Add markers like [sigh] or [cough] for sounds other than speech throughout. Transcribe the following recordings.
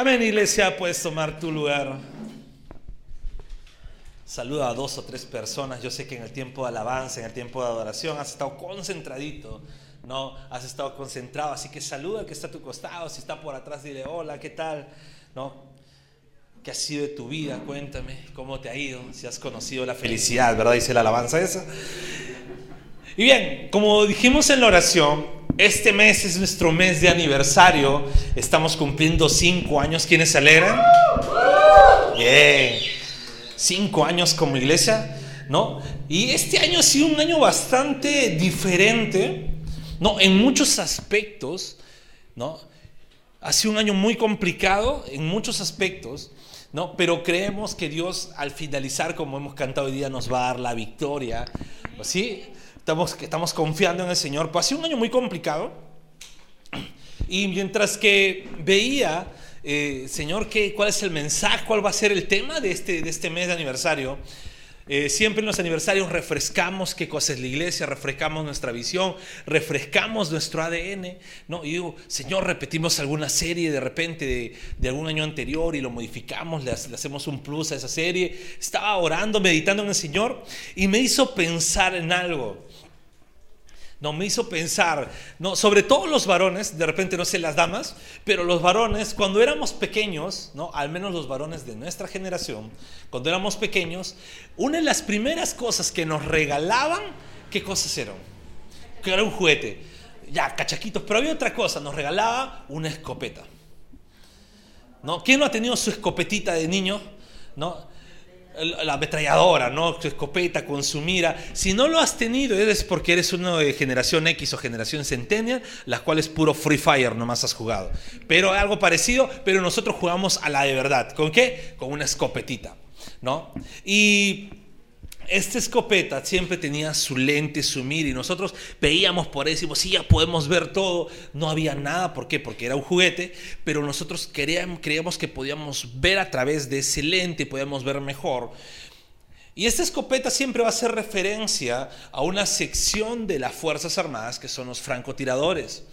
Amén, iglesia, puedes tomar tu lugar. Saluda a dos o tres personas. Yo sé que en el tiempo de alabanza, en el tiempo de adoración, has estado concentradito, ¿no? Has estado concentrado. Así que saluda al que está a tu costado. Si está por atrás, dile hola, ¿qué tal? ¿No? ¿Qué ha sido de tu vida? Cuéntame cómo te ha ido, si has conocido la felicidad, ¿verdad? Dice la alabanza esa. Y bien, como dijimos en la oración, este mes es nuestro mes de aniversario. Estamos cumpliendo cinco años. ¿Quiénes se alegran? Bien. Cinco años como iglesia, ¿no? Y este año ha sido un año bastante diferente, ¿no? En muchos aspectos, ¿no? Ha sido un año muy complicado en muchos aspectos, ¿no? Pero creemos que Dios al finalizar, como hemos cantado hoy día, nos va a dar la victoria, ¿sí? Estamos, estamos confiando en el Señor. Pues ha sido un año muy complicado. Y mientras que veía, eh, Señor, ¿qué, ¿cuál es el mensaje? ¿Cuál va a ser el tema de este, de este mes de aniversario? Eh, siempre en los aniversarios refrescamos qué cosa es la iglesia, refrescamos nuestra visión, refrescamos nuestro ADN. ¿no? Y digo, Señor, repetimos alguna serie de repente de, algún año anterior y lo modificamos, le, hacemos un plus a esa serie. Estaba orando, meditando en el Señor y me hizo pensar en algo no me hizo pensar, no, sobre todo los varones, de repente no sé las damas, pero los varones cuando éramos pequeños, no, al menos los varones de nuestra generación, cuando éramos pequeños, una de las primeras cosas que nos regalaban, ¿qué cosas eran? Que era un juguete, ya cachaquitos, pero había otra cosa, nos regalaba una escopeta. ¿No? ¿Quién no ha tenido su escopetita de niño? ¿No? La ametralladora, ¿no? Tu escopeta con su mira. Si no lo has tenido, es porque eres uno de generación X o generación Centennial, las cuales puro Free Fire nomás has jugado. Pero algo parecido, pero nosotros jugamos a la de verdad. ¿Con qué? Con una escopetita, ¿no? Y esta escopeta siempre tenía su lente, su mira, y nosotros veíamos por y decimos, sí, ya podemos ver todo. No había nada, ¿por qué? Porque era un juguete, pero nosotros creíamos que podíamos ver a través de ese lente, podíamos ver mejor. Y esta escopeta siempre va a hacer referencia a una sección de las Fuerzas Armadas que son los francotiradores.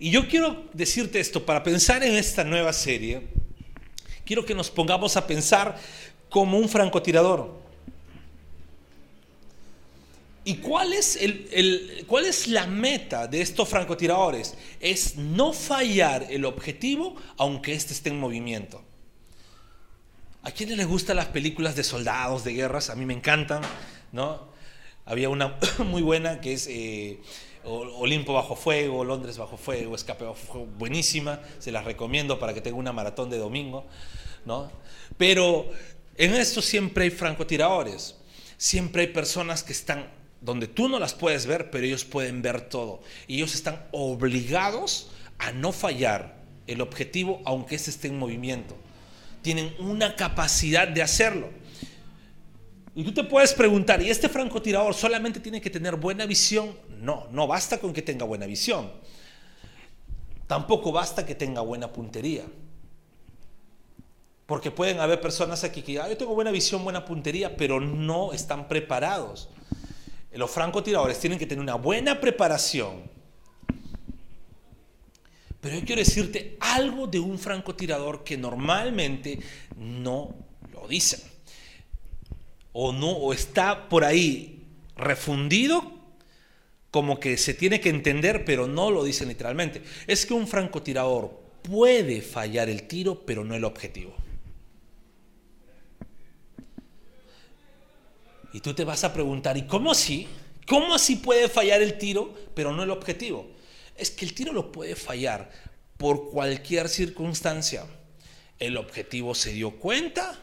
Y yo quiero decirte esto, para pensar en esta nueva serie, quiero que nos pongamos a pensar como un francotirador. ¿Y cuál es, el, cuál es la meta de estos francotiradores? Es no fallar el objetivo aunque éste esté en movimiento. ¿A quiénes les gustan las películas de soldados, de guerras? A mí me encantan, ¿no? Había una [coughs] muy buena que es eh, Olimpo bajo fuego, Londres bajo fuego, Escape bajo fuego, buenísima, se las recomiendo para que tenga una maratón de domingo, ¿no? Pero en esto siempre hay francotiradores, siempre hay personas que están donde tú no las puedes ver, pero ellos pueden ver todo. Y ellos están obligados a no fallar el objetivo, aunque ese esté en movimiento. Tienen una capacidad de hacerlo. Y tú te puedes preguntar, ¿y este francotirador solamente tiene que tener buena visión? No, no basta con que tenga buena visión. Tampoco basta que tenga buena puntería. Porque pueden haber personas aquí que, ah, yo tengo buena visión, buena puntería, pero no están preparados los francotiradores tienen que tener una buena preparación. Pero yo quiero decirte algo de un francotirador que normalmente no lo dicen. O no, o está por ahí refundido como que se tiene que entender, pero no lo dicen literalmente. Es que un francotirador puede fallar el tiro, pero no el objetivo. Y tú te vas a preguntar, ¿y cómo así? ¿Cómo así puede fallar el tiro, pero no el objetivo? Es que el tiro lo puede fallar por cualquier circunstancia. El objetivo se dio cuenta,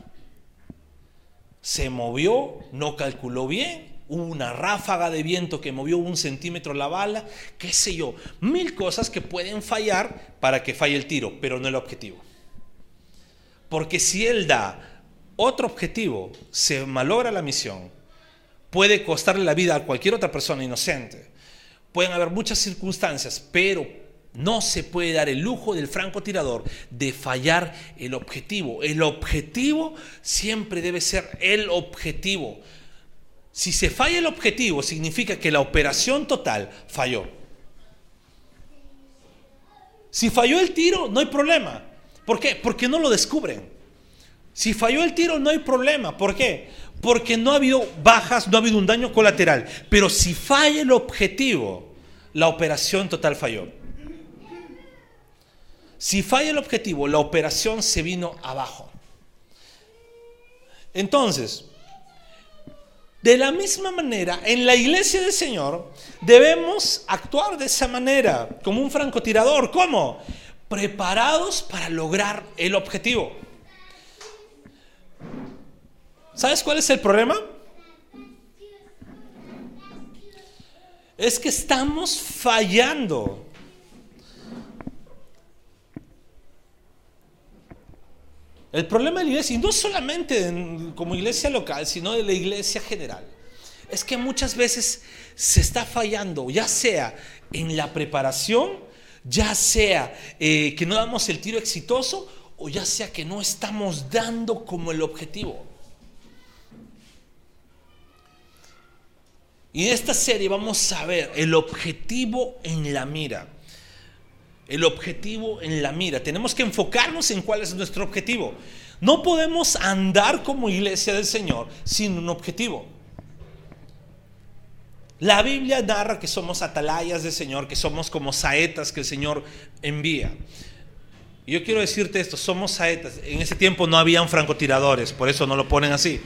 se movió, no calculó bien, hubo una ráfaga de viento que movió un centímetro la bala, qué sé yo, mil cosas que pueden fallar para que falle el tiro, pero no el objetivo. Porque si él da otro objetivo, se malogra la misión, puede costarle la vida a cualquier otra persona inocente. Pueden haber muchas circunstancias, pero No se puede dar el lujo del francotirador de fallar el objetivo. El objetivo siempre debe ser el objetivo. Si se falla el objetivo, significa que la operación total falló. Si falló el tiro, no hay problema. ¿Por qué? Porque no lo descubren. Si falló el tiro, no hay problema. ¿Por qué? Porque no ha habido bajas, no ha habido un daño colateral. Pero si falla el objetivo, la operación total falló. Si falla el objetivo, la operación se vino abajo. Entonces, de la misma manera, en la iglesia del Señor debemos actuar de esa manera, como un francotirador. ¿Cómo? Preparados para lograr el objetivo. ¿Sabes cuál es el problema? Es que estamos fallando. El problema de la iglesia, y no solamente como iglesia local, sino de la iglesia general, es que muchas veces se está fallando, ya sea en la preparación, ya sea eh, que no damos el tiro exitoso, o ya sea que no estamos dando como el objetivo. Y en esta serie vamos a ver el objetivo en la mira el objetivo en la mira. Tenemos que enfocarnos en cuál es nuestro objetivo. No podemos andar como iglesia del Señor sin un objetivo. La Biblia narra que somos atalayas del Señor, que somos como saetas que el Señor envía. Y yo quiero decirte esto, somos saetas. En ese tiempo no habían francotiradores, por eso no lo ponen así.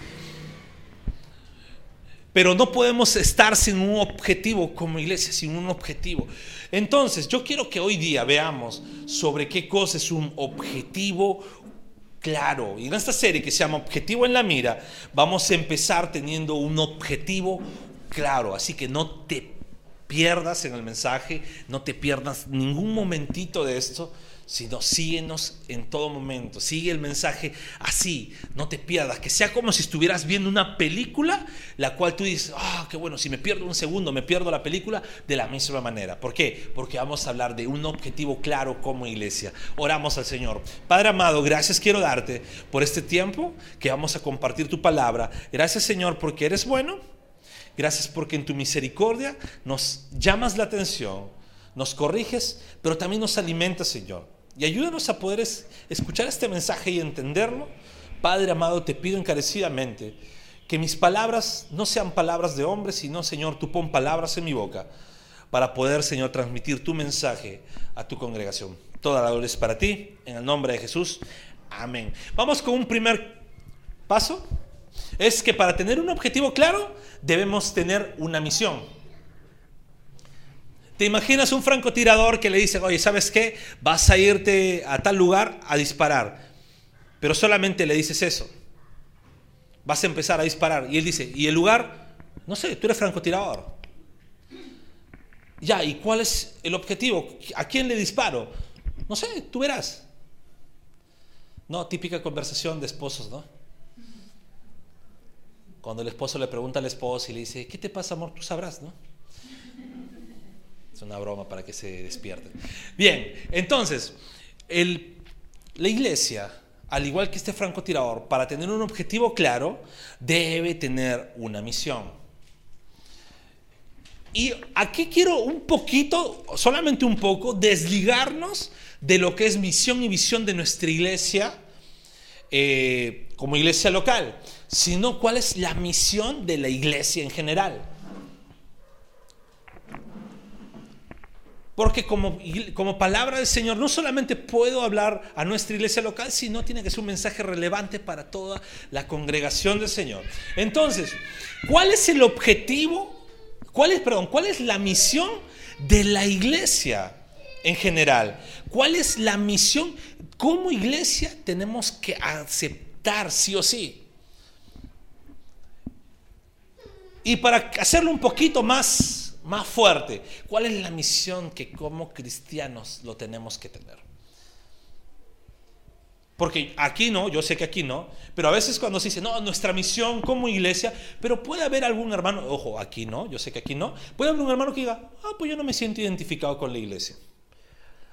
Pero no podemos estar sin un objetivo como iglesia, sin un objetivo. Entonces, yo quiero que hoy día veamos sobre qué cosa es un objetivo claro. Y en esta serie que se llama Objetivo en la Mira, vamos a empezar teniendo un objetivo claro. Así que no te pierdas en el mensaje, no te pierdas ningún momentito de esto sino síguenos en todo momento. Sigue el mensaje así, no te pierdas, que sea como si estuvieras viendo una película, la cual tú dices, ah, qué bueno, si me pierdo un segundo, me pierdo la película de la misma manera. ¿Por qué? Porque vamos a hablar de un objetivo claro como iglesia. Oramos al Señor. Padre amado, gracias quiero darte por este tiempo que vamos a compartir tu palabra. Gracias Señor porque eres bueno. Gracias porque en tu misericordia nos llamas la atención, nos corriges, pero también nos alimentas, Señor. Y ayúdanos a poder escuchar este mensaje y entenderlo. Padre amado, te pido encarecidamente que mis palabras no sean palabras de hombre, sino, Señor, tú pon palabras en mi boca para poder, Señor, transmitir tu mensaje a tu congregación. Toda la gloria es para ti, en el nombre de Jesús. Amén. Vamos con un primer paso. Es que para tener un objetivo claro debemos tener una misión. ¿Te imaginas un francotirador que le dice, oye, ¿sabes qué? Vas a irte a tal lugar a disparar, pero solamente le dices eso. Vas a empezar a disparar. Y él dice, ¿y el lugar? No sé, tú eres francotirador. Ya, ¿y cuál es el objetivo? ¿A quién le disparo? No sé, tú verás. No, típica conversación de esposos, ¿no? Cuando el esposo le pregunta al esposo y le dice, ¿qué te pasa, amor? Tú sabrás, ¿no? Es una broma para que se despierten. Bien, entonces, la iglesia, al igual que este francotirador, para tener un objetivo claro, debe tener una misión. Y aquí quiero un poquito, solamente un poco, desligarnos de lo que es misión y visión de nuestra iglesia eh, como iglesia local, sino cuál es la misión de la iglesia en general. Porque como, como palabra del Señor no solamente puedo hablar a nuestra iglesia local, sino tiene que ser un mensaje relevante para toda la congregación del Señor. Entonces, ¿cuál es el objetivo? ¿Cuál es, perdón, cuál es la misión de la iglesia en general? ¿Cuál es la misión? Como iglesia tenemos que aceptar sí o sí. Y para hacerlo un poquito más más fuerte. ¿Cuál es la misión que como cristianos lo tenemos que tener? Porque aquí no, yo sé que aquí no, pero a veces cuando se dice, no, nuestra misión como iglesia, pero puede haber algún hermano, ojo, aquí no, yo sé que aquí no, puede haber un hermano que diga, ah, pues yo no me siento identificado con la iglesia.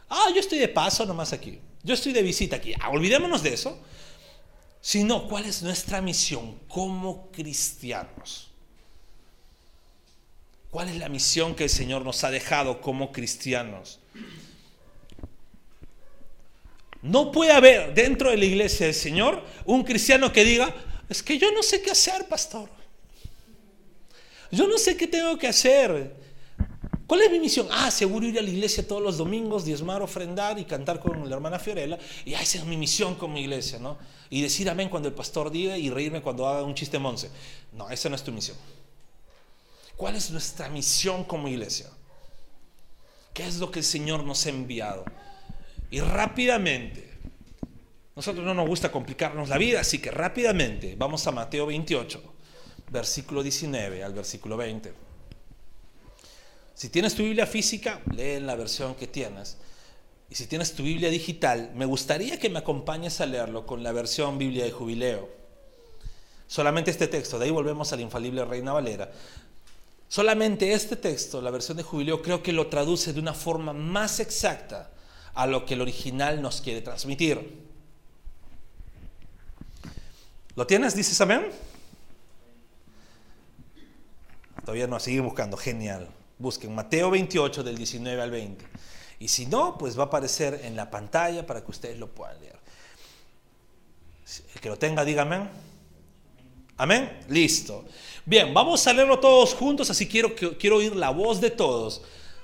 Ah, yo estoy de paso nomás aquí. Yo estoy de visita aquí. Ah, olvidémonos de eso. Sino, ¿cuál es nuestra misión como cristianos? ¿Cuál es la misión que el Señor nos ha dejado como cristianos? No puede haber dentro de la iglesia del Señor un cristiano que diga, es que yo no sé qué hacer, pastor. Yo no sé qué tengo que hacer. ¿Cuál es mi misión? Ah, seguro ir a la iglesia todos los domingos, diezmar, ofrendar y cantar con la hermana Fiorella. Y ah, esa es mi misión como iglesia, ¿no? Y decir amén cuando el pastor diga y reírme cuando haga un chiste monce. No, esa no es tu misión. ¿Cuál es nuestra misión como iglesia? ¿Qué es lo que el Señor nos ha enviado? Y rápidamente, nosotros no nos gusta complicarnos la vida, así que rápidamente vamos a Mateo 28, versículo 19 al versículo 20. Si tienes tu Biblia física, lee en la versión que tienes. Y si tienes tu Biblia digital, me gustaría que me acompañes a leerlo con la versión Biblia de Jubileo. Solamente este texto, de ahí volvemos al infalible Reina Valera. Solamente este texto, la versión de Jubileo, creo que lo traduce de una forma más exacta a lo que el original nos quiere transmitir. ¿Lo tienes? ¿Dices amén? Todavía no, sigue buscando, genial. Busquen Mateo 28 del 19 al 20. Y si no, pues va a aparecer en la pantalla para que ustedes lo puedan leer. El que lo tenga, dígame. Amén. Listo. Bien, vamos a leerlo todos juntos, así quiero, quiero oír la voz de todos.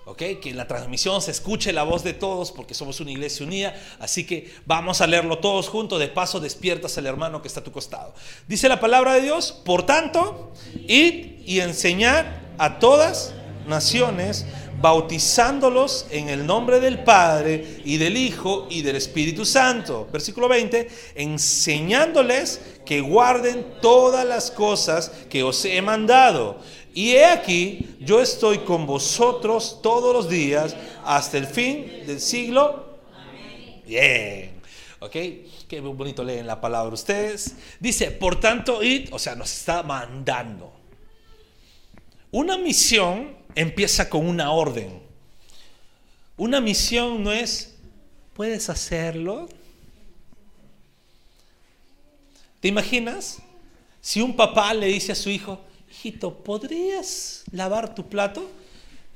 ¿ok? Que en la transmisión se escuche la voz de todos porque somos una iglesia unida. Así que vamos a leerlo todos juntos. De paso, despiertas al hermano que está a tu costado. Dice la palabra de Dios, por tanto, id y enseñad a todas naciones, bautizándolos en el nombre del Padre y del Hijo y del Espíritu Santo. Versículo 20, enseñándoles que guarden todas las cosas que os he mandado. Y he aquí, yo estoy con vosotros todos los días hasta el fin del siglo. Bien. ¿Ok? Qué bonito leen la palabra ustedes. Dice, por tanto, id, o sea, nos está mandando. Una misión empieza con una orden. Una misión no es, ¿puedes hacerlo? ¿Te imaginas? Si un papá le dice a su hijo, hijito, ¿podrías lavar tu plato?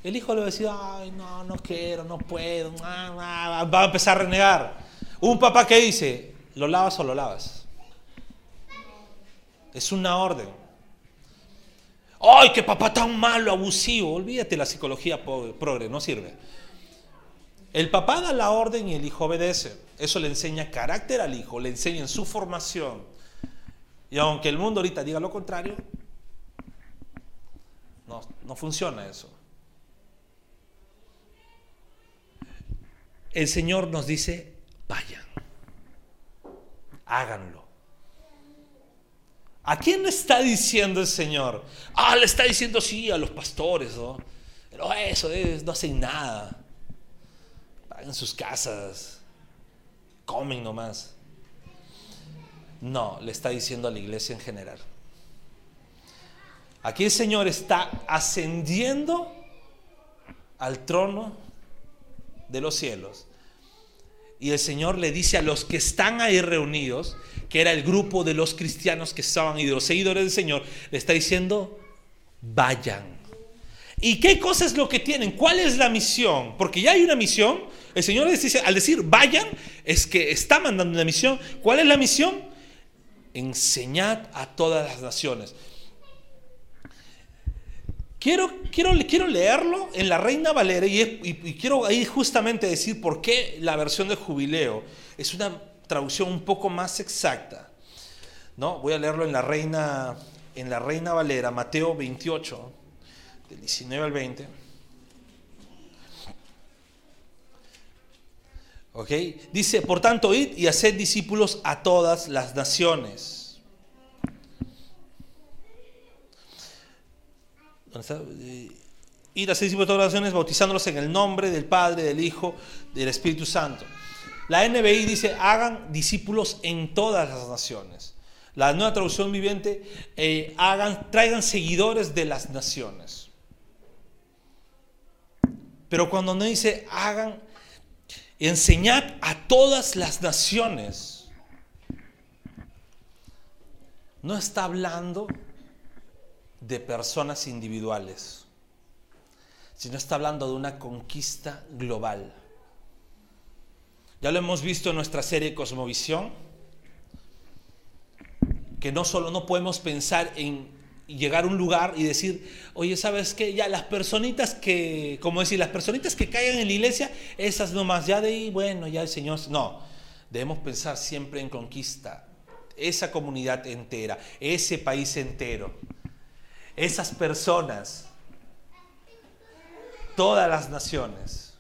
El hijo le va a decir, ay, no, no quiero, no puedo, va a empezar a renegar. Un papá que dice, ¿lo lavas o lo lavas? Es una orden. ¡Ay, qué papá tan malo, abusivo! Olvídate la psicología progre, no sirve. El papá da la orden y el hijo obedece. Eso le enseña carácter al hijo, le enseña en su formación. Y aunque el mundo ahorita diga lo contrario, no, no funciona eso. El Señor nos dice, vayan, háganlo. ¿A quién le está diciendo el Señor? Ah, le está diciendo sí a los pastores, ¿no? Pero eso es, no hacen nada. Pagan sus casas, comen nomás. No, le está diciendo a la iglesia en general. Aquí el Señor está ascendiendo al trono de los cielos. Y el Señor le dice a los que están ahí reunidos, que era el grupo de los cristianos que estaban y de los seguidores del Señor, le está diciendo, vayan. ¿Y qué cosa es lo que tienen? ¿Cuál es la misión? Porque ya hay una misión. El Señor les dice, al decir vayan, es que está mandando una misión. ¿Cuál es la misión? Enseñad a todas las naciones. Quiero, quiero, quiero leerlo en la Reina Valera y, quiero ahí justamente decir por qué la versión de jubileo es una traducción un poco más exacta. ¿no? Voy a leerlo en la Reina, en la Reina Valera, Mateo 28, del 19 al 20. ¿Ok? Dice, por tanto, id y haced discípulos a todas las naciones. Todas las naciones, bautizándolos en el nombre del Padre, del Hijo, del Espíritu Santo. La NBI dice, hagan discípulos en todas las naciones. La nueva traducción viviente, eh, hagan, traigan seguidores de las naciones. Pero cuando no dice hagan, enseñad a todas las naciones. No está hablando de personas individuales, sino está hablando de una conquista global. Ya lo hemos visto en nuestra serie Cosmovisión, que no solo no podemos pensar en llegar a un lugar y decir, oye, ¿sabes qué? Ya las personitas que, como decir, las personitas que caigan en la iglesia, esas nomás, ya de ahí, bueno, ya el Señor, no, debemos pensar siempre en conquista, esa comunidad entera, ese país entero, esas personas, todas las naciones.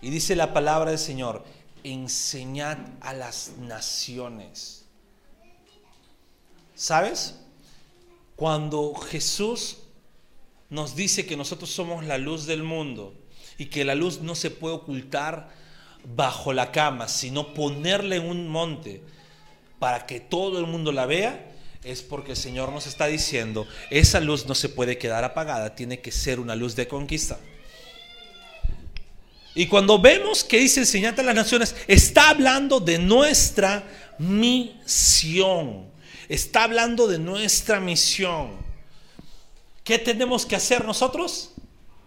Y dice la palabra del Señor, enseñad a las naciones. ¿Sabes? Cuando Jesús nos dice que nosotros somos la luz del mundo y que la luz no se puede ocultar bajo la cama, sino ponerla en un monte para que todo el mundo la vea, es porque el Señor nos está diciendo, esa luz no se puede quedar apagada, tiene que ser una luz de conquista. Y cuando vemos que dice enseñate a las naciones, está hablando de nuestra misión. Está hablando de nuestra misión. ¿Qué tenemos que hacer nosotros?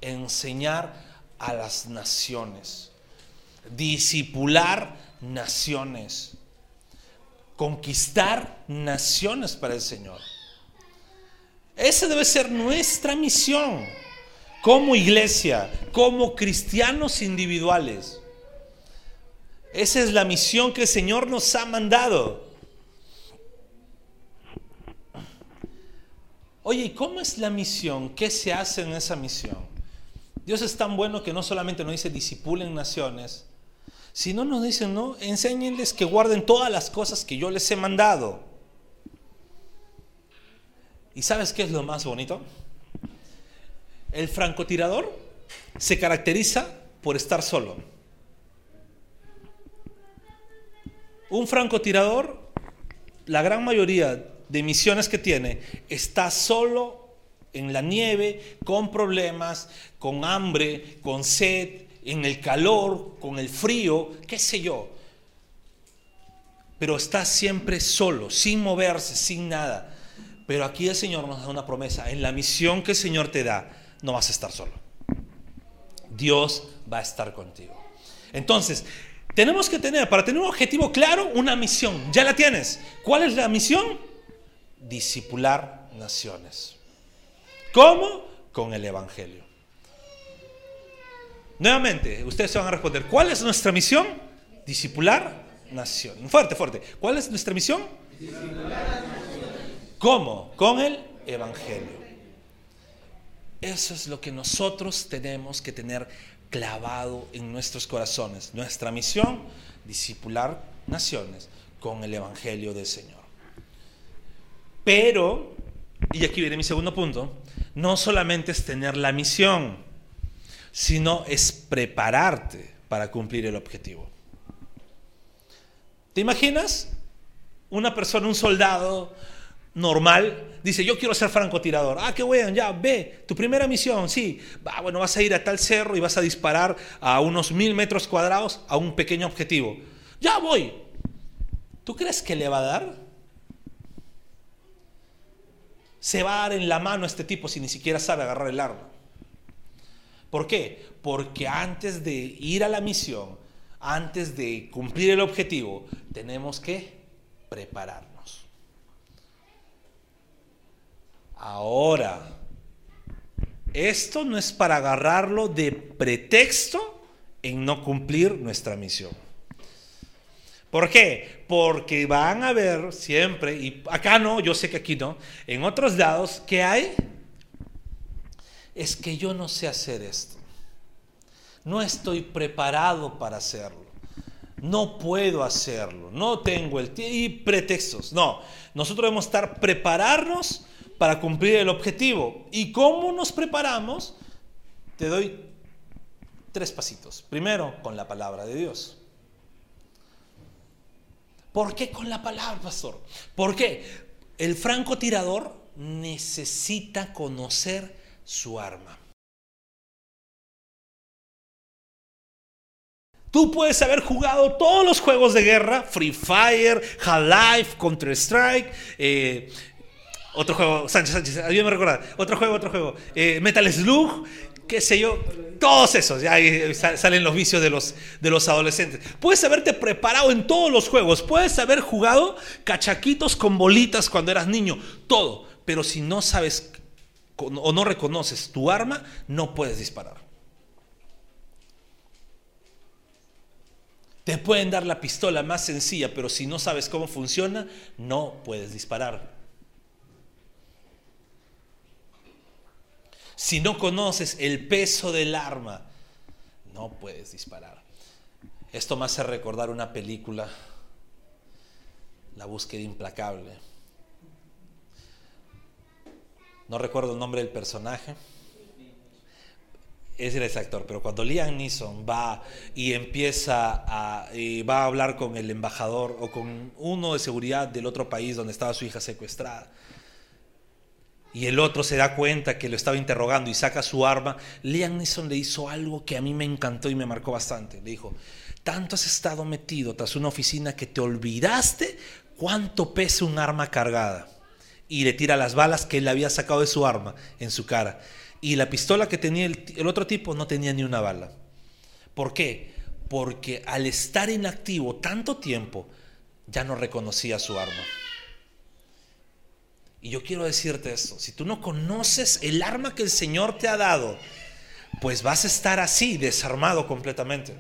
Enseñar a las naciones. Disipular naciones. Conquistar naciones para el Señor. Esa debe ser nuestra misión como iglesia, como cristianos individuales. Esa es la misión que el Señor nos ha mandado. Oye, ¿y cómo es la misión? ¿Qué se hace en esa misión? Dios es tan bueno que no solamente nos dice disipulen naciones, sino nos dice, no, enséñenles que guarden todas las cosas que yo les he mandado. ¿Y sabes qué es lo más bonito? El francotirador se caracteriza por estar solo. Un francotirador, la gran mayoría de misiones que tiene, está solo en la nieve, con problemas, con hambre, con sed, en el calor, con el frío, qué sé yo. Pero está siempre solo, sin moverse, sin nada. Pero aquí el Señor nos da una promesa. En la misión que el Señor te da, no vas a estar solo. Dios va a estar contigo. Entonces, tenemos que tener, para tener un objetivo claro, una misión. Ya la tienes. ¿Cuál es la misión? Discipular naciones. ¿Cómo? Con el Evangelio. Nuevamente, ustedes se van a responder, ¿cuál es nuestra misión? Discipular naciones. Fuerte, fuerte. ¿Cuál es nuestra misión? ¿Cómo? Con el Evangelio. Eso es lo que nosotros tenemos que tener clavado en nuestros corazones. Nuestra misión, discipular naciones con el Evangelio del Señor. Pero, y aquí viene mi segundo punto, no solamente es tener la misión, sino es prepararte para cumplir el objetivo. ¿Te imaginas? Una persona, un soldado, normal, dice, yo quiero ser francotirador. Ah, qué bueno, ya, ve, tu primera misión, sí. Va, bueno, vas a ir a tal cerro y vas a disparar a unos mil metros cuadrados a un pequeño objetivo. Ya voy. ¿Tú crees que le va a dar? Se va a dar en la mano a este tipo si ni siquiera sabe agarrar el arma. ¿Por qué? Porque antes de ir a la misión, antes de cumplir el objetivo, tenemos que preparar. Ahora, esto no es para agarrarlo de pretexto en no cumplir nuestra misión. ¿Por qué? Porque van a ver siempre, y acá no, yo sé que aquí no, en otros lados, ¿qué hay? Es que yo no sé hacer esto. No estoy preparado para hacerlo. No puedo hacerlo. No tengo el tiempo. Y pretextos. No. Nosotros debemos estar prepararnos para cumplir el objetivo. ¿Y cómo nos preparamos? Te doy tres pasitos. Primero, con la palabra de Dios. ¿Por qué con la palabra, pastor? Porque el francotirador necesita conocer su arma. Tú puedes haber jugado todos los juegos de guerra, Free Fire, Half-Life, Counter-Strike, eh, otro juego, Sánchez, Sánchez, ayúdame a recordar, otro juego, otro juego, eh, Metal Slug, qué sé yo, todos esos, ya ahí salen los vicios de los, de los adolescentes. Puedes haberte preparado en todos los juegos, puedes haber jugado cachaquitos con bolitas cuando eras niño, todo, pero si no sabes o no reconoces tu arma, no puedes disparar. Te pueden dar la pistola más sencilla, pero si no sabes cómo funciona, no puedes disparar. Si no conoces el peso del arma, no puedes disparar. Esto me hace recordar una película, La búsqueda implacable. No recuerdo el nombre del personaje es ese actor, pero cuando Liam Neeson va y empieza a, va a hablar con el embajador o con uno de seguridad del otro país donde estaba su hija secuestrada, y el otro se da cuenta que lo estaba interrogando y saca su arma, Liam Neeson le hizo algo que a mí me encantó y me marcó bastante. Le dijo, tanto has estado metido tras una oficina que te olvidaste cuánto pesa un arma cargada. Y le tira las balas que él había sacado de su arma en su cara. Y la pistola que tenía el, otro tipo no tenía ni una bala. ¿Por qué? Porque al estar inactivo tanto tiempo, ya no reconocía su arma. Y yo quiero decirte esto, si tú no conoces el arma que el Señor te ha dado, pues vas a estar así, desarmado completamente.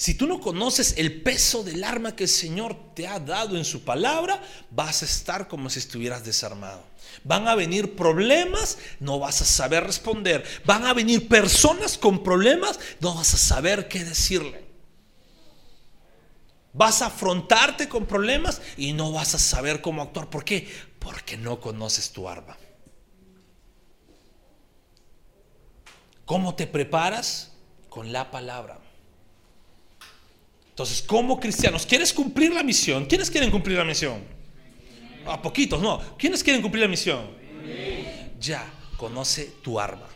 Si tú no conoces el peso del arma que el Señor te ha dado en su palabra, vas a estar como si estuvieras desarmado. Van a venir problemas, no vas a saber responder. Van a venir personas con problemas, no vas a saber qué decirle. Vas a afrontarte con problemas y no vas a saber cómo actuar. ¿Por qué? Porque no conoces tu arma. ¿Cómo te preparas? Con la palabra. Entonces, como cristianos, ¿quieres cumplir la misión? ¿Quiénes quieren cumplir la misión? A poquitos, no. ¿Quiénes quieren cumplir la misión? Ya, conoce tu arma.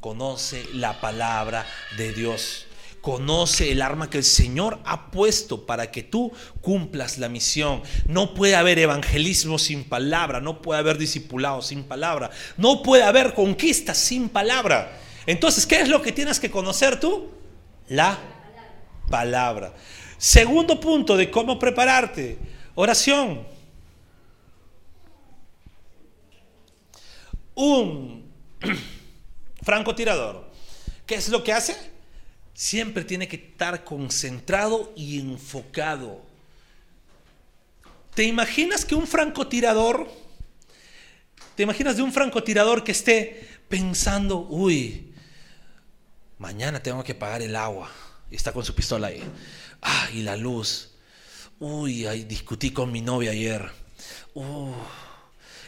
Conoce la palabra de Dios. Conoce el arma que el Señor ha puesto para que tú cumplas la misión. No puede haber evangelismo sin palabra, no puede haber discipulado sin palabra, no puede haber conquista sin palabra. Entonces, ¿qué es lo que tienes que conocer tú? La palabra. Segundo punto de cómo prepararte, oración. Un [clears throat] francotirador, ¿qué es lo que hace? Siempre tiene que estar concentrado y enfocado. ¿Te imaginas que un francotirador, te imaginas de un francotirador que esté pensando, uy, mañana tengo que pagar el agua? Y está con su pistola ahí. Ah, y la luz. Uy, ay, discutí con mi novia ayer. Uh,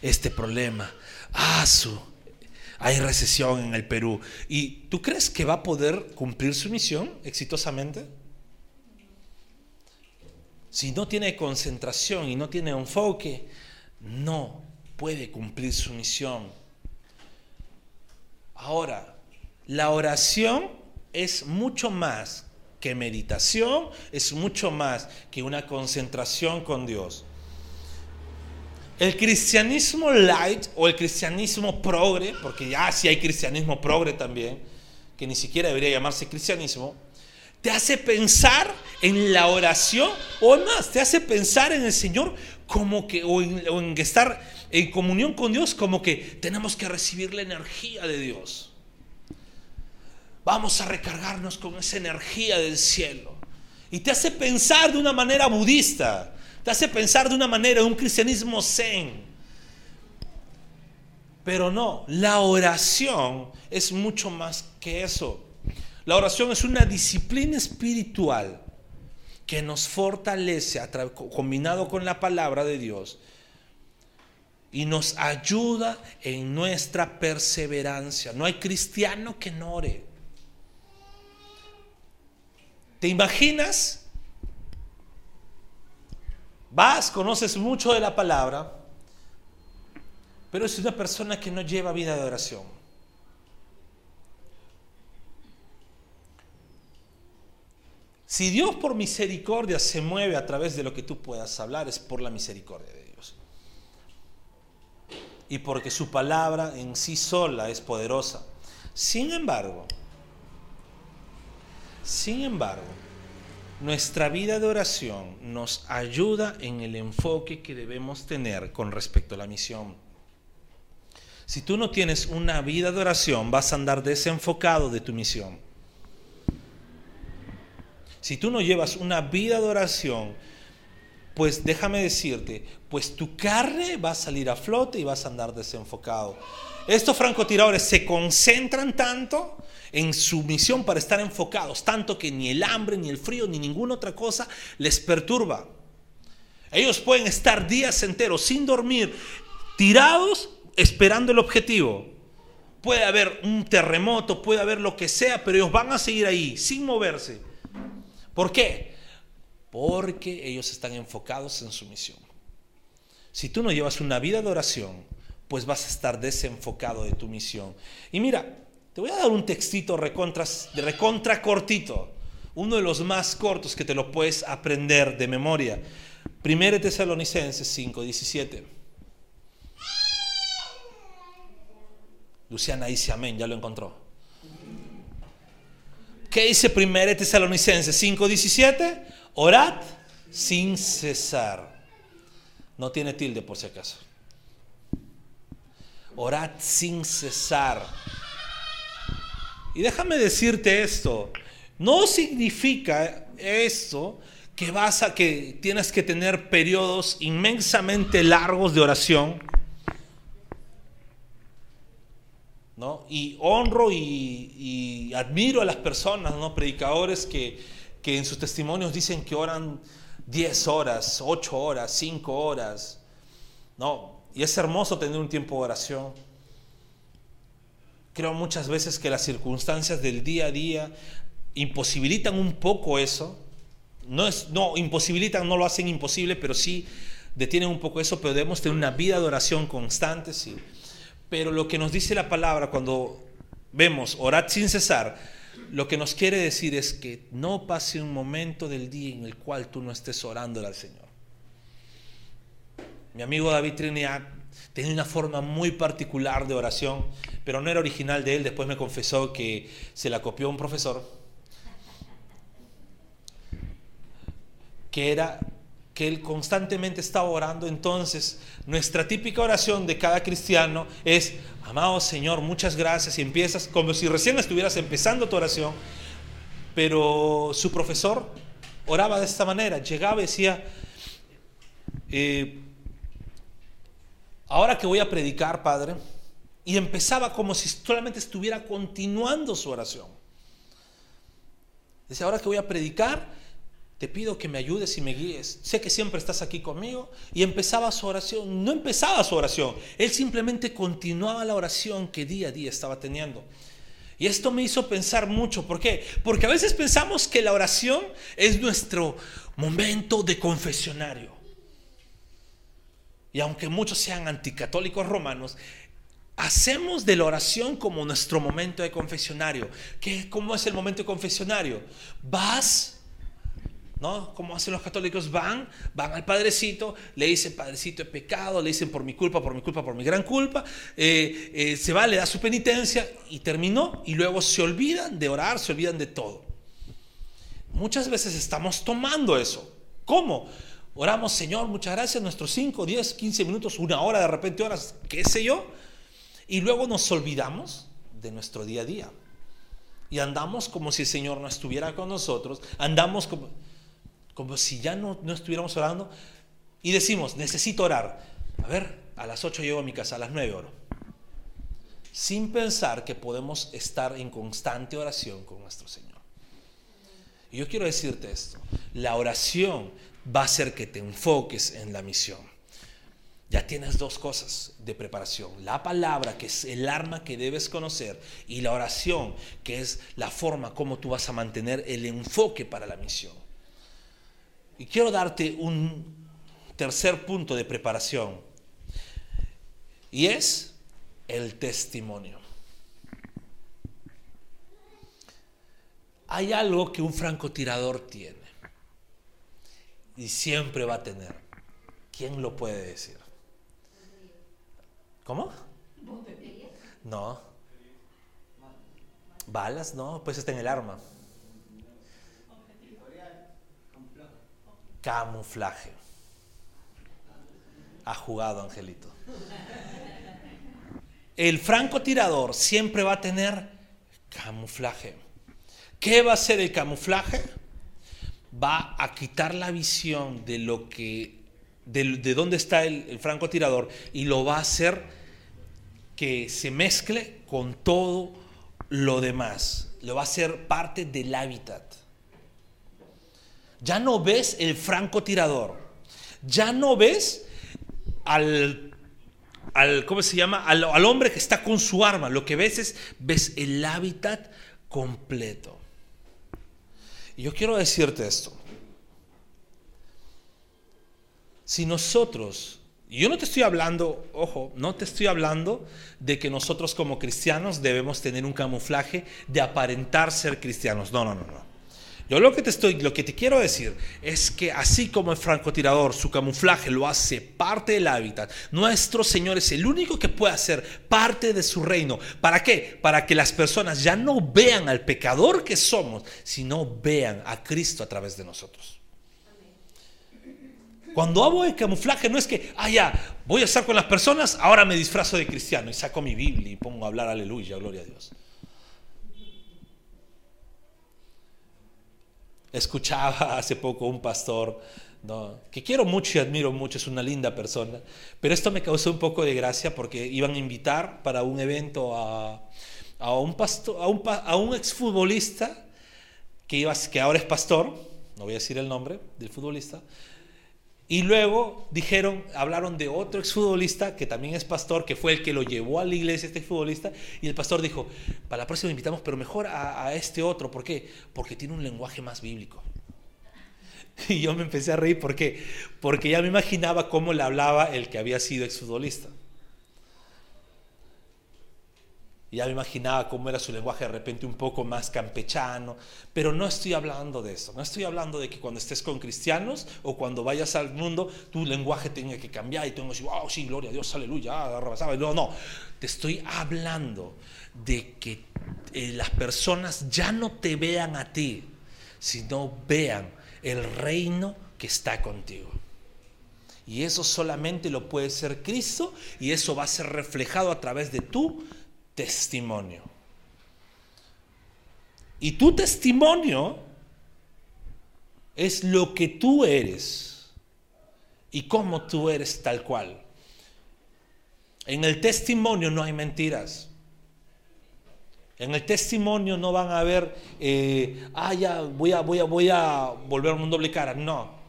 este problema. Ah, su. Hay recesión en el Perú. ¿Y tú crees que va a poder cumplir su misión exitosamente? Si no tiene concentración y no tiene enfoque, no puede cumplir su misión. Ahora, la oración es mucho más que meditación es mucho más que una concentración con Dios. El cristianismo light o el cristianismo progre, porque ya sí hay cristianismo progre también, que ni siquiera debería llamarse cristianismo, te hace pensar en la oración o más, te hace pensar en el Señor como que, o en, o en estar en comunión con Dios, como que tenemos que recibir la energía de Dios. Vamos a recargarnos con esa energía del cielo. Y te hace pensar de una manera budista, te hace pensar de una manera, de un cristianismo zen. Pero no, la oración es mucho más que eso. La oración es una disciplina espiritual que nos fortalece, combinado con la palabra de Dios, y nos ayuda en nuestra perseverancia. No hay cristiano que no ore. ¿Te imaginas? Vas, conoces mucho de la palabra, pero es una persona que no lleva vida de oración. Si Dios por misericordia se mueve a través de lo que tú puedas hablar, es por la misericordia de Dios. Y porque su palabra en sí sola es poderosa. Sin embargo, sin embargo, nuestra vida de oración nos ayuda en el enfoque que debemos tener con respecto a la misión. Si tú no tienes una vida de oración, vas a andar desenfocado de tu misión. Si tú no llevas una vida de oración, pues déjame decirte, pues tu carne va a salir a flote y vas a andar desenfocado. Estos francotiradores se concentran tanto en su misión para estar enfocados, tanto que ni el hambre, ni el frío, ni ninguna otra cosa les perturba. Ellos pueden estar días enteros sin dormir, tirados, esperando el objetivo. Puede haber un terremoto, puede haber lo que sea, pero ellos van a seguir ahí, sin moverse. ¿Por qué? Porque ellos están enfocados en su misión. Si tú no llevas una vida de oración, pues vas a estar desenfocado de tu misión. Y mira, te voy a dar un textito recontra, cortito, uno de los más cortos que te lo puedes aprender de memoria. 1 Tesalonicenses 5, 17. Luciana dice amén, ya lo encontró. ¿Qué dice 1 Tesalonicenses 5, 17? Orad sin cesar. No tiene tilde por si acaso. Orad sin cesar. Y déjame decirte esto, no significa esto que vas a que tienes que tener periodos inmensamente largos de oración. ¿no? Y honro y, admiro a las personas, ¿no? predicadores que, que en sus testimonios dicen que oran 10 horas, 8 horas, 5 horas. ¿no? Y es hermoso tener un tiempo de oración. Creo muchas veces que las circunstancias del día a día imposibilitan un poco eso. No, es, no, imposibilitan, no lo hacen imposible, pero sí detienen un poco eso, pero debemos tener una vida de oración constante, sí. Pero lo que nos dice la palabra cuando vemos orad sin cesar, lo que nos quiere decir es que no pase un momento del día en el cual tú no estés orando al Señor. Mi amigo David Trinidad tenía una forma muy particular de oración, pero no era original de él. Después me confesó que se la copió un profesor, que era que él constantemente estaba orando. Entonces, nuestra típica oración de cada cristiano es, amado Señor, muchas gracias. Y empiezas como si recién estuvieras empezando tu oración. Pero su profesor oraba de esta manera. Llegaba y decía, eh, ahora que voy a predicar, Padre, y empezaba como si solamente estuviera continuando su oración. Dice, ahora que voy a predicar, te pido que me ayudes y me guíes. Sé que siempre estás aquí conmigo. Y empezaba su oración. No empezaba su oración. Él simplemente continuaba la oración que día a día estaba teniendo. Y esto me hizo pensar mucho. ¿Por qué? Porque a veces pensamos que la oración es nuestro momento de confesionario. Y aunque muchos sean anticatólicos romanos, hacemos de la oración como nuestro momento de confesionario. ¿Qué, ¿Cómo es el momento de confesionario? Vas, ¿no? Como hacen los católicos, van, van al Padrecito, le dicen, Padrecito, he pecado, le dicen por mi culpa, por mi culpa, por mi gran culpa, eh, eh, se va, le da su penitencia y terminó, y luego se olvidan de orar, se olvidan de todo. Muchas veces estamos tomando eso. ¿Cómo? Oramos, Señor, muchas gracias, nuestros 5, 10, 15 minutos, una hora, de repente horas, qué sé yo. Y luego nos olvidamos de nuestro día a día. Y andamos como si el Señor no estuviera con nosotros. Andamos como, como si ya no, no estuviéramos orando. Y decimos, necesito orar. A ver, a las 8 llego a mi casa, a las 9 oro. Sin pensar que podemos estar en constante oración con nuestro Señor. Y yo quiero decirte esto. La oración va a hacer que te enfoques en la misión. Ya tienes dos cosas de preparación. La palabra, que es el arma que debes conocer, y la oración, que es la forma como tú vas a mantener el enfoque para la misión. Y quiero darte un tercer punto de preparación, y es el testimonio. hay algo que un francotirador tiene y siempre va a tener. ¿Quién lo puede decir? ¿Cómo? No. Balas, no, pues está en el arma. Camuflaje. Ha jugado, Angelito. El francotirador siempre va a tener camuflaje. ¿Qué va a ser el camuflaje? Va a quitar la visión de lo que, de, dónde está el, francotirador y lo va a hacer que se mezcle con todo lo demás. Lo va a hacer parte del hábitat. Ya no ves el francotirador. Ya no ves al, al ¿cómo se llama? Al, al hombre que está con su arma. Lo que ves es, ves el hábitat completo. Yo quiero decirte esto. Si nosotros, yo no te estoy hablando, ojo, no te estoy hablando de que nosotros como cristianos debemos tener un camuflaje de aparentar ser cristianos. No, no, no, no. Yo lo que te estoy, lo que te quiero decir es que así como el francotirador, su camuflaje lo hace parte del hábitat, nuestro Señor es el único que puede hacer parte de su reino. ¿Para qué? Para que las personas ya no vean al pecador que somos, sino vean a Cristo a través de nosotros. Cuando hablo de camuflaje no es que, ah, ya, voy a estar con las personas, ahora me disfrazo de cristiano y saco mi Biblia y pongo a hablar aleluya, gloria a Dios. Escuchaba [laughs] hace poco un pastor, que quiero mucho y admiro mucho, es una linda persona, pero esto me causó un poco de gracia porque iban a invitar para un evento a, un, pastor, a, un, a un exfutbolista que, que ahora es pastor, no voy a decir el nombre del futbolista, y luego dijeron, hablaron de otro exfutbolista que también es pastor, que fue el que lo llevó a la iglesia, este futbolista, y el pastor dijo, para la próxima invitamos, pero mejor a, este otro, ¿por qué? Porque tiene un lenguaje más bíblico. [laughs] Y yo me empecé a reír, ¿por qué? Porque ya me imaginaba cómo le hablaba el que había sido exfutbolista. Ya me imaginaba cómo era su lenguaje de repente un poco más campechano, pero no estoy hablando de eso, no estoy hablando de que cuando estés con cristianos o cuando vayas al mundo tu lenguaje tenga que cambiar y tengo que decir, wow, sí, gloria a Dios, aleluya, no, no, te estoy hablando de que eh, las personas ya no te vean a ti, sino vean el reino que está contigo. Y eso solamente lo puede ser Cristo y eso va a ser reflejado a través de tu testimonio. Y tu testimonio es lo que tú eres y cómo tú eres tal cual. En el testimonio no hay mentiras. En el testimonio no van a haber, eh, ah, ya voy a, voy a, voy a volver a un doble cara. No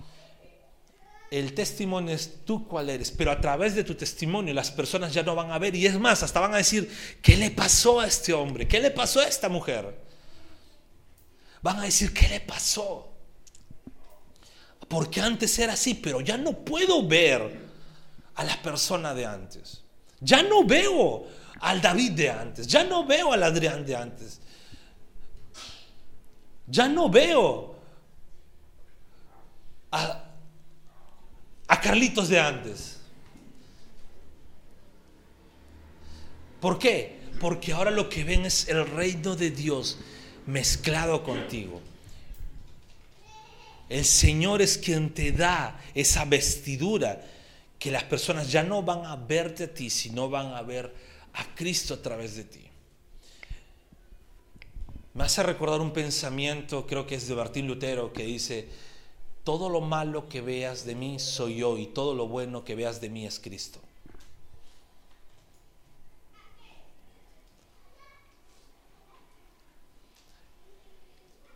el testimonio es tú cuál eres, pero a través de tu testimonio las personas ya no van a ver y es más, hasta van a decir, ¿qué le pasó a este hombre? ¿Qué le pasó a esta mujer? Van a decir, ¿qué le pasó? Porque antes era así, pero ya no puedo ver a la persona de antes. Ya no veo al David de antes, ya no veo al Adrián de antes. Ya no veo a, Carlitos de antes. ¿Por qué? Porque ahora lo que ven es el reino de Dios mezclado contigo. El Señor es quien te da esa vestidura que las personas ya no van a verte a ti, sino van a ver a Cristo a través de ti. Me hace recordar un pensamiento, creo que es de Martín Lutero, que dice, todo lo malo que veas de mí soy yo y todo lo bueno que veas de mí es Cristo.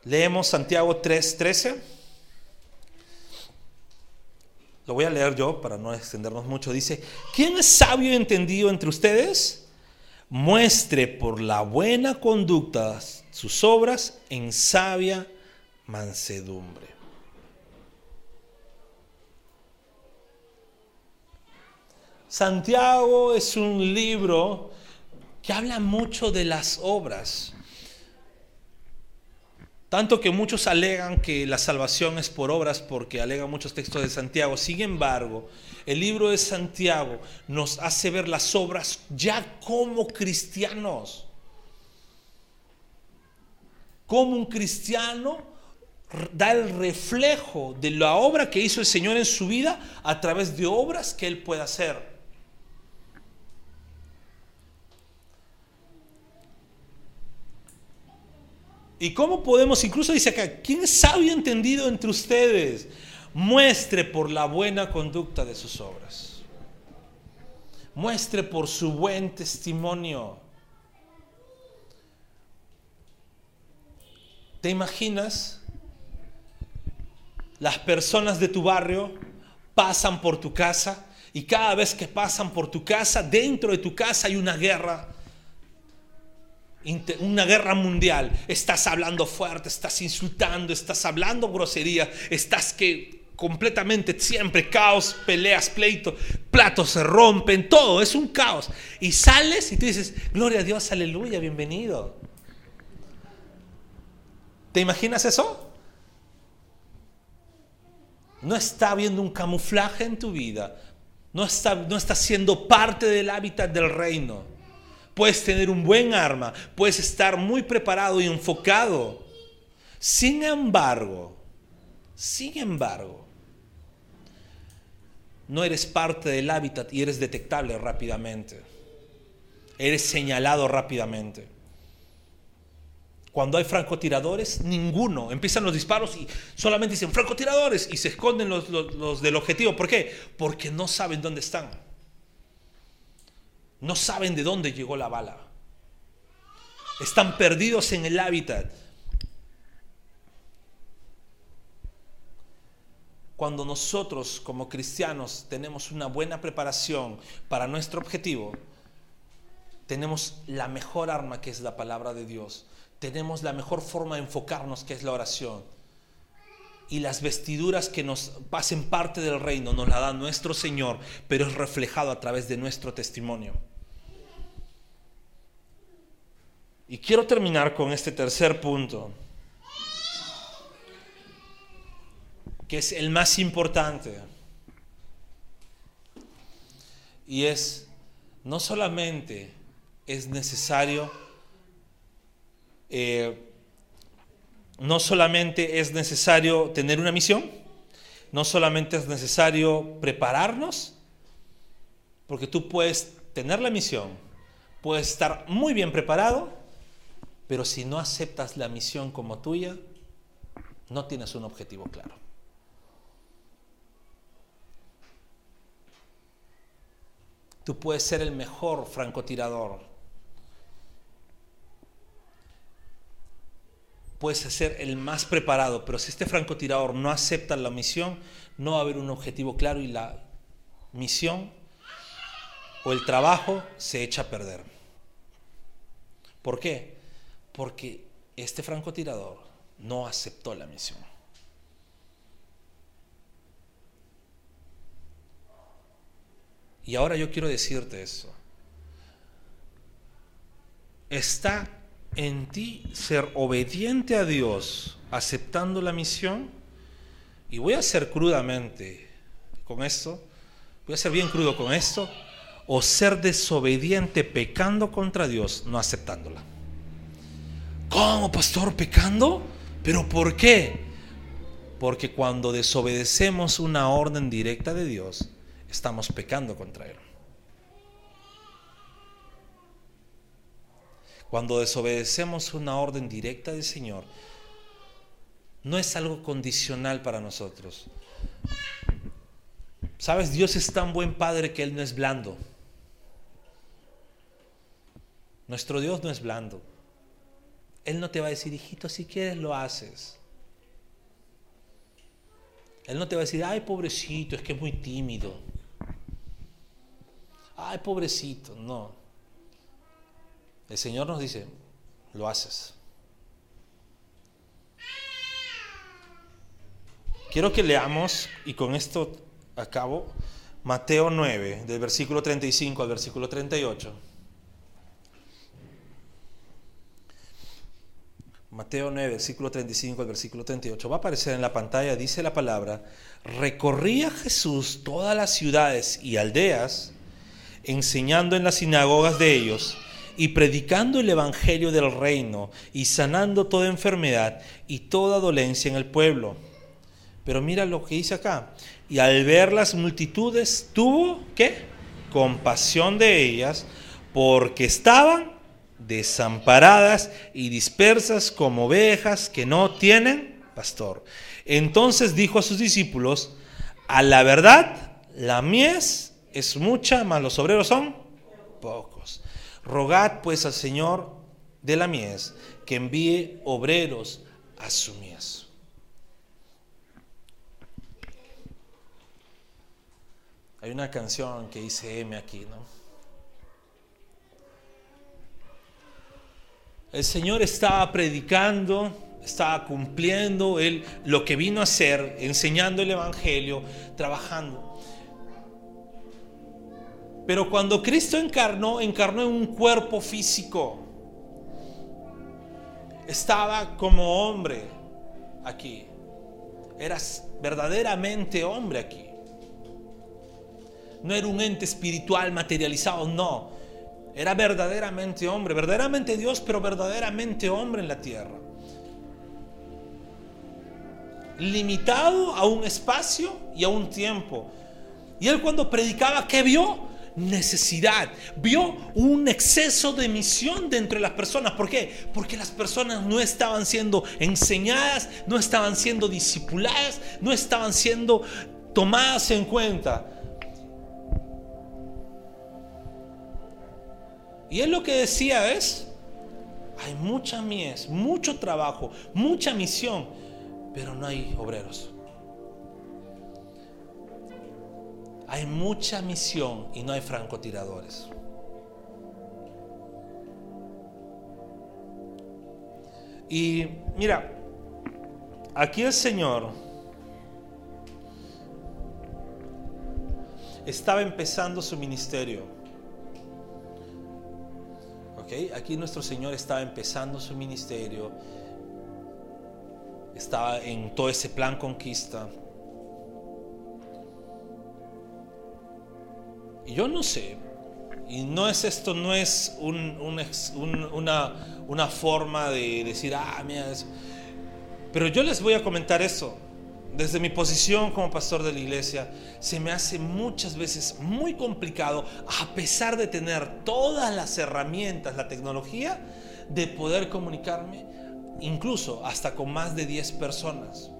Leemos Santiago 3:13. Lo voy a leer yo para no extendernos mucho. Dice, ¿quién es sabio y entendido entre ustedes? Muestre por la buena conducta sus obras en sabia mansedumbre. Santiago es un libro que habla mucho de las obras. Tanto que muchos alegan que la salvación es por obras porque alegan muchos textos de Santiago. Sin embargo, el libro de Santiago nos hace ver las obras ya como cristianos. Como un cristiano da el reflejo de la obra que hizo el Señor en su vida a través de obras que Él puede hacer. ¿Y cómo podemos, incluso dice acá, ¿quién es sabio entendido entre ustedes? Muestre por la buena conducta de sus obras. Muestre por su buen testimonio. ¿Te imaginas? Las personas de tu barrio pasan por tu casa y cada vez que pasan por tu casa, dentro de tu casa hay una guerra una guerra mundial, estás hablando fuerte, estás insultando, estás hablando grosería, estás que completamente siempre caos, peleas, pleito, platos se rompen, todo es un caos. Y sales y tú dices, gloria a Dios, aleluya, bienvenido. ¿Te imaginas eso? No está habiendo un camuflaje en tu vida, no está, no está siendo parte del hábitat del reino puedes tener un buen arma, puedes estar muy preparado y enfocado. Sin embargo, sin embargo, no eres parte del hábitat y eres detectable rápidamente. Eres señalado rápidamente. Cuando hay francotiradores, ninguno. Empiezan los disparos y solamente dicen francotiradores y se esconden los, del objetivo. ¿Por qué? Porque no saben dónde están. No saben de dónde llegó la bala. Están perdidos en el hábitat. Cuando nosotros como cristianos tenemos una buena preparación para nuestro objetivo, tenemos la mejor arma que es la palabra de Dios. Tenemos la mejor forma de enfocarnos que es la oración. Y las vestiduras que nos pasen parte del reino nos la da nuestro Señor, pero es reflejado a través de nuestro testimonio. Y quiero terminar con este tercer punto, que es el más importante. Y es, no solamente es necesario, eh, no solamente es necesario tener una misión, no solamente es necesario prepararnos, porque tú puedes tener la misión, puedes estar muy bien preparado, pero si no aceptas la misión como tuya, no tienes un objetivo claro. Tú puedes ser el mejor francotirador. Puedes ser el más preparado, pero si este francotirador no acepta la misión, no va a haber un objetivo claro y la misión o el trabajo se echa a perder. ¿Por qué? porque este francotirador no aceptó la misión. Y ahora yo quiero decirte eso. Está en ti ser obediente a Dios aceptando la misión. Y voy a ser crudamente con esto. Voy a ser bien crudo con esto. O ser desobediente pecando contra Dios no aceptándola. ¿Cómo, pastor, pecando? ¿Pero por qué? Porque cuando desobedecemos una orden directa de Dios, estamos pecando contra Él. Cuando desobedecemos una orden directa del Señor, no es algo condicional para nosotros. Sabes, Dios es tan buen Padre que Él no es blando. Nuestro Dios no es blando. Él no te va a decir, hijito, si quieres lo haces. Él no te va a decir, ay, pobrecito, es que es muy tímido. Ay, pobrecito, no. El Señor nos dice, lo haces. Quiero que leamos, y con esto acabo, Mateo 9, del versículo 35 al versículo 38. Mateo 9, versículo 35 al versículo 38, va a aparecer en la pantalla, dice la palabra, recorría Jesús todas las ciudades y aldeas, enseñando en las sinagogas de ellos y predicando el evangelio del reino y sanando toda enfermedad y toda dolencia en el pueblo. Pero mira lo que dice acá. Y al ver las multitudes, tuvo, ¿qué? Compasión de ellas, porque estaban desamparadas y dispersas como ovejas que no tienen pastor. Entonces dijo a sus discípulos, a la verdad, la mies es mucha, mas los obreros son pocos. Rogad pues al Señor de la mies que envíe obreros a su mies. Hay una canción que dice M aquí, ¿no? El Señor estaba predicando, estaba cumpliendo él lo que vino a hacer, enseñando el Evangelio, trabajando. Pero cuando Cristo encarnó, encarnó en un cuerpo físico. Estaba como hombre aquí. Eras verdaderamente hombre aquí. No era un ente espiritual materializado, no era verdaderamente hombre, verdaderamente Dios, pero verdaderamente hombre en la tierra. Limitado a un espacio y a un tiempo. Y él cuando predicaba, ¿qué vio? Necesidad. Vio un exceso de misión dentro de las personas. ¿Por qué? Porque las personas no estaban siendo enseñadas, no estaban siendo discipuladas, no estaban siendo tomadas en cuenta. Y él lo que decía es, hay mucha mies, mucho trabajo, mucha misión, pero no hay obreros. Hay mucha misión y no hay francotiradores. Y mira, aquí el Señor estaba empezando su ministerio. Aquí nuestro Señor estaba empezando su ministerio, estaba en todo ese plan conquista. Yo no sé, y no es esto, no es una, una, forma de decir, ah, mira, eso. pero yo les voy a comentar eso desde mi posición como pastor de la iglesia, se me hace muchas veces muy complicado, a pesar de tener todas las herramientas, la tecnología, de poder comunicarme, incluso hasta con más de 10 personas.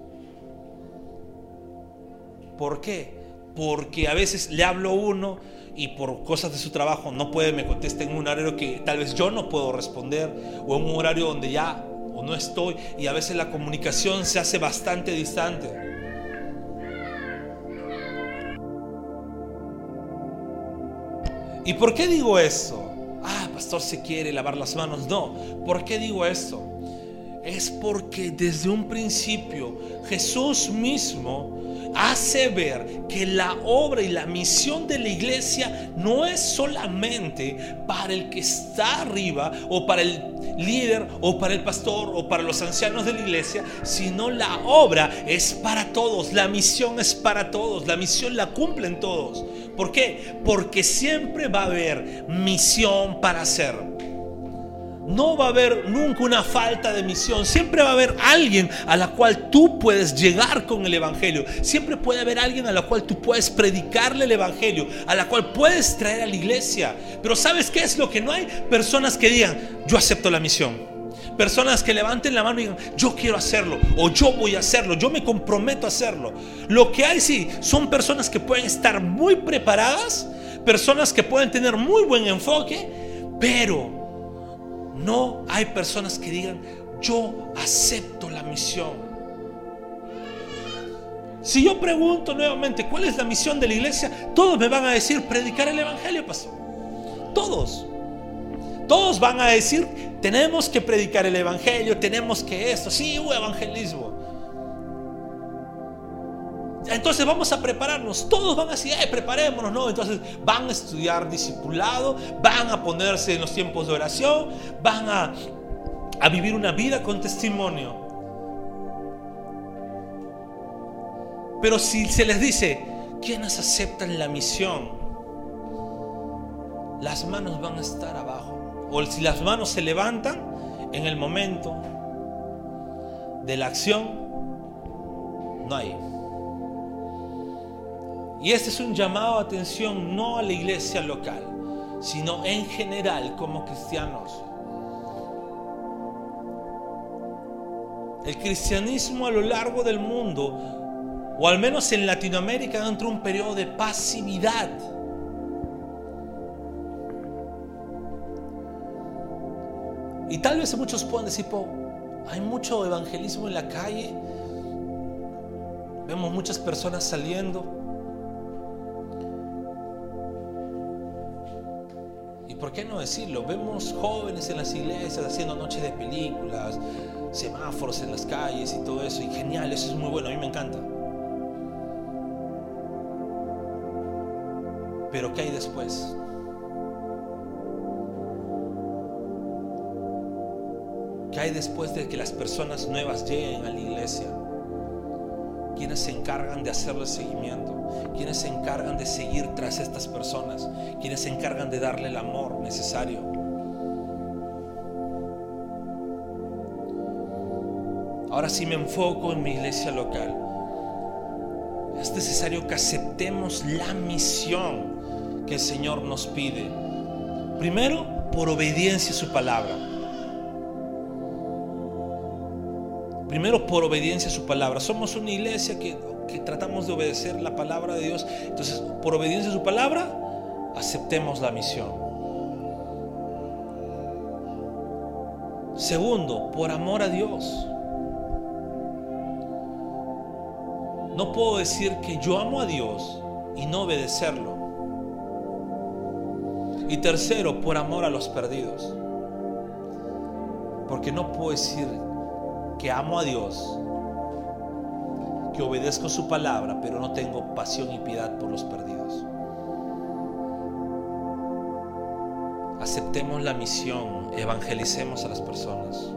¿Por qué? Porque a veces le hablo uno y por cosas de su trabajo no puede, me contesta en un horario que tal vez yo no puedo responder o en un horario donde ya o no estoy y a veces la comunicación se hace bastante distante. ¿Y por qué digo eso? Ah, pastor se quiere lavar las manos. No, ¿por qué digo eso? Es porque desde un principio Jesús mismo hace ver que la obra y la misión de la iglesia no es solamente para el que está arriba o para el líder o para el pastor o para los ancianos de la iglesia, sino la obra es para todos, la misión es para todos, la misión la cumplen todos. ¿Por qué? Porque siempre va a haber misión para hacer. No va a haber nunca una falta de misión. Siempre va a haber alguien a la cual tú puedes llegar con el Evangelio. Siempre puede haber alguien a la cual tú puedes predicarle el Evangelio. A la cual puedes traer a la iglesia. Pero ¿sabes qué es lo que no hay? Personas que digan, yo acepto la misión. Personas que levanten la mano y digan, yo quiero hacerlo. O yo voy a hacerlo. Yo me comprometo a hacerlo. Lo que hay sí son personas que pueden estar muy preparadas. Personas que pueden tener muy buen enfoque. Pero no hay personas que digan, yo acepto la misión. Si yo pregunto nuevamente cuál es la misión de la iglesia, todos me van a decir predicar el Evangelio, pastor. Todos. Todos van a decir, tenemos que predicar el Evangelio, tenemos que esto, sí, hubo evangelismo. Entonces vamos a prepararnos. Todos van a decir, preparémonos, ¿no? Entonces van a estudiar discipulado, van a ponerse en los tiempos de oración, van a a vivir una vida con testimonio. Pero si se les dice, ¿quiénes aceptan la misión? Las manos van a estar abajo. O si las manos se levantan en el momento de la acción, no hay. Y este es un llamado a atención no a la iglesia local, sino en general como cristianos. El cristianismo a lo largo del mundo, o al menos en Latinoamérica, entra un periodo de pasividad. Y tal vez muchos puedan decir, hay mucho evangelismo en la calle, vemos muchas personas saliendo, por qué no decirlo? Vemos jóvenes en las iglesias haciendo noches de películas, semáforos en las calles y todo eso. Y genial, eso es muy bueno, a mí me encanta. Pero ¿qué hay después? ¿Qué hay después de que las personas nuevas lleguen a la iglesia? ¿Quiénes se encargan de hacerle seguimiento? quienes se encargan de seguir tras estas personas, quienes se encargan de darle el amor necesario. Ahora sí me enfoco en mi iglesia local. Es necesario que aceptemos la misión que el Señor nos pide. Primero, por obediencia a su palabra. Primero, por obediencia a su palabra. Somos una iglesia que que tratamos de obedecer la palabra de Dios. Entonces, por obediencia a su palabra, aceptemos la misión. Segundo, por amor a Dios. No puedo decir que yo amo a Dios y no obedecerlo. Y tercero, por amor a los perdidos. Porque no puedo decir que amo a Dios que obedezco su palabra, pero no tengo pasión y piedad por los perdidos. Aceptemos la misión, evangelicemos a las personas.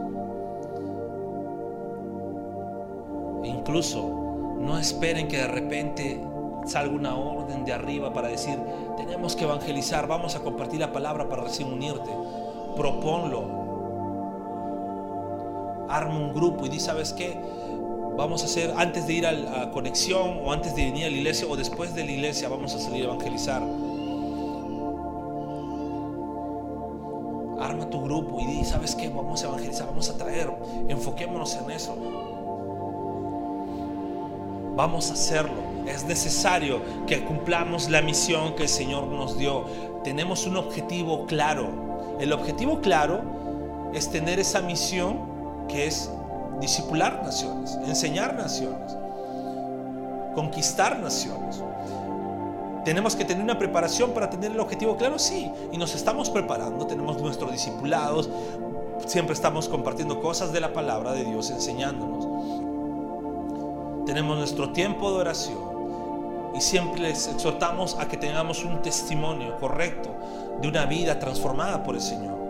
Incluso no esperen que de repente salga una orden de arriba para decir, tenemos que evangelizar, vamos a compartir la palabra para recién unirte. Proponlo. Arma un grupo y di, ¿sabes qué? vamos a hacer antes de ir a la conexión o antes de venir a la iglesia o después de la iglesia vamos a salir a evangelizar. Arma tu grupo y di, ¿sabes qué? Vamos a evangelizar, vamos a traer, enfoquémonos en eso. Vamos a hacerlo. Es necesario que cumplamos la misión que el Señor nos dio. Tenemos un objetivo claro. El objetivo claro es tener esa misión que es Discipular naciones, enseñar naciones, conquistar naciones. ¿Tenemos que tener una preparación para tener el objetivo claro? Sí, y nos estamos preparando, tenemos nuestros discipulados, siempre estamos compartiendo cosas de la palabra de Dios, enseñándonos. Tenemos nuestro tiempo de oración y siempre les exhortamos a que tengamos un testimonio correcto de una vida transformada por el Señor.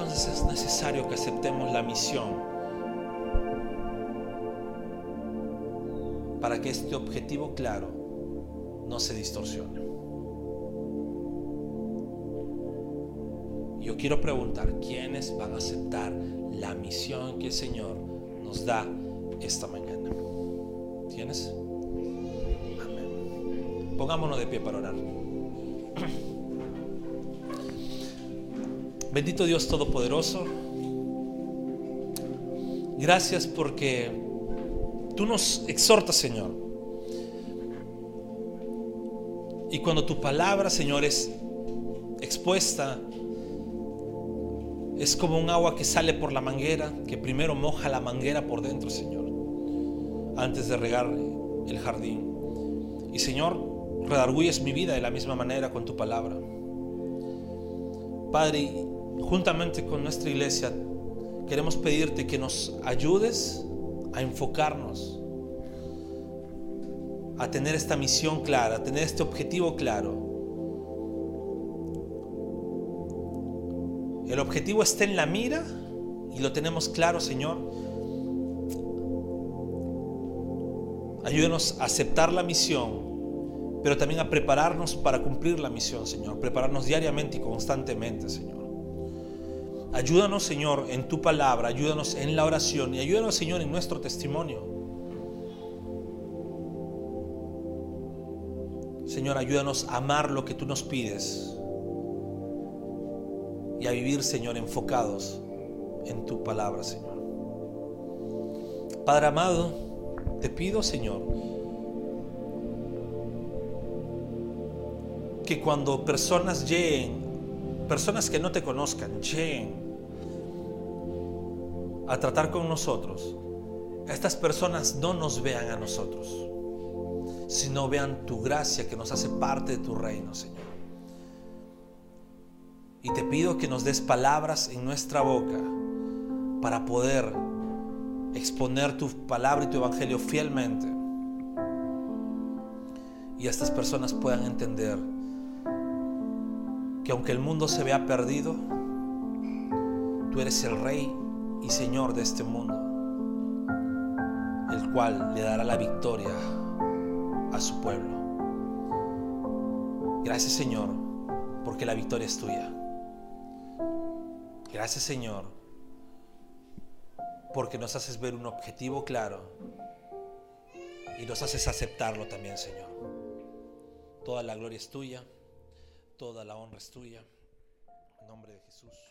Entonces es necesario que aceptemos la misión para que este objetivo claro no se distorsione. Yo quiero preguntar, ¿quiénes van a aceptar la misión que el Señor nos da esta mañana? ¿Tienes? Amén. Pongámonos de pie para orar. Bendito Dios Todopoderoso. Gracias porque tú nos exhortas, Señor. Y cuando tu palabra, Señor, es expuesta, es como un agua que sale por la manguera, que primero moja la manguera por dentro, Señor, antes de regar el jardín. Y Señor, redarguyes mi vida de la misma manera con tu palabra. Padre, juntamente con nuestra iglesia, queremos pedirte que nos ayudes a enfocarnos, a tener esta misión clara, a tener este objetivo claro. El objetivo está en la mira y lo tenemos claro, Señor. Ayúdanos a aceptar la misión, pero también a prepararnos para cumplir la misión, Señor. Prepararnos diariamente y constantemente, Señor. Ayúdanos, Señor, en tu palabra, ayúdanos en la oración y ayúdanos, Señor, en nuestro testimonio. Señor, ayúdanos a amar lo que tú nos pides y a vivir, Señor, enfocados en tu palabra, Señor. Padre amado, te pido, Señor, que cuando personas lleguen, personas que no te conozcan, lleguen a tratar con nosotros, estas personas no nos vean a nosotros, sino vean tu gracia que nos hace parte de tu reino, Señor. Y te pido que nos des palabras en nuestra boca para poder exponer tu palabra y tu evangelio fielmente. Y estas personas puedan entender que aunque el mundo se vea perdido, tú eres el rey y señor de este mundo, el cual le dará la victoria a su pueblo. Gracias Señor, porque la victoria es tuya. Gracias Señor, porque nos haces ver un objetivo claro y nos haces aceptarlo también Señor. Toda la gloria es tuya, toda la honra es tuya. En nombre de Jesús.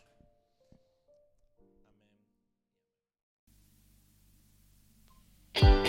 Bye.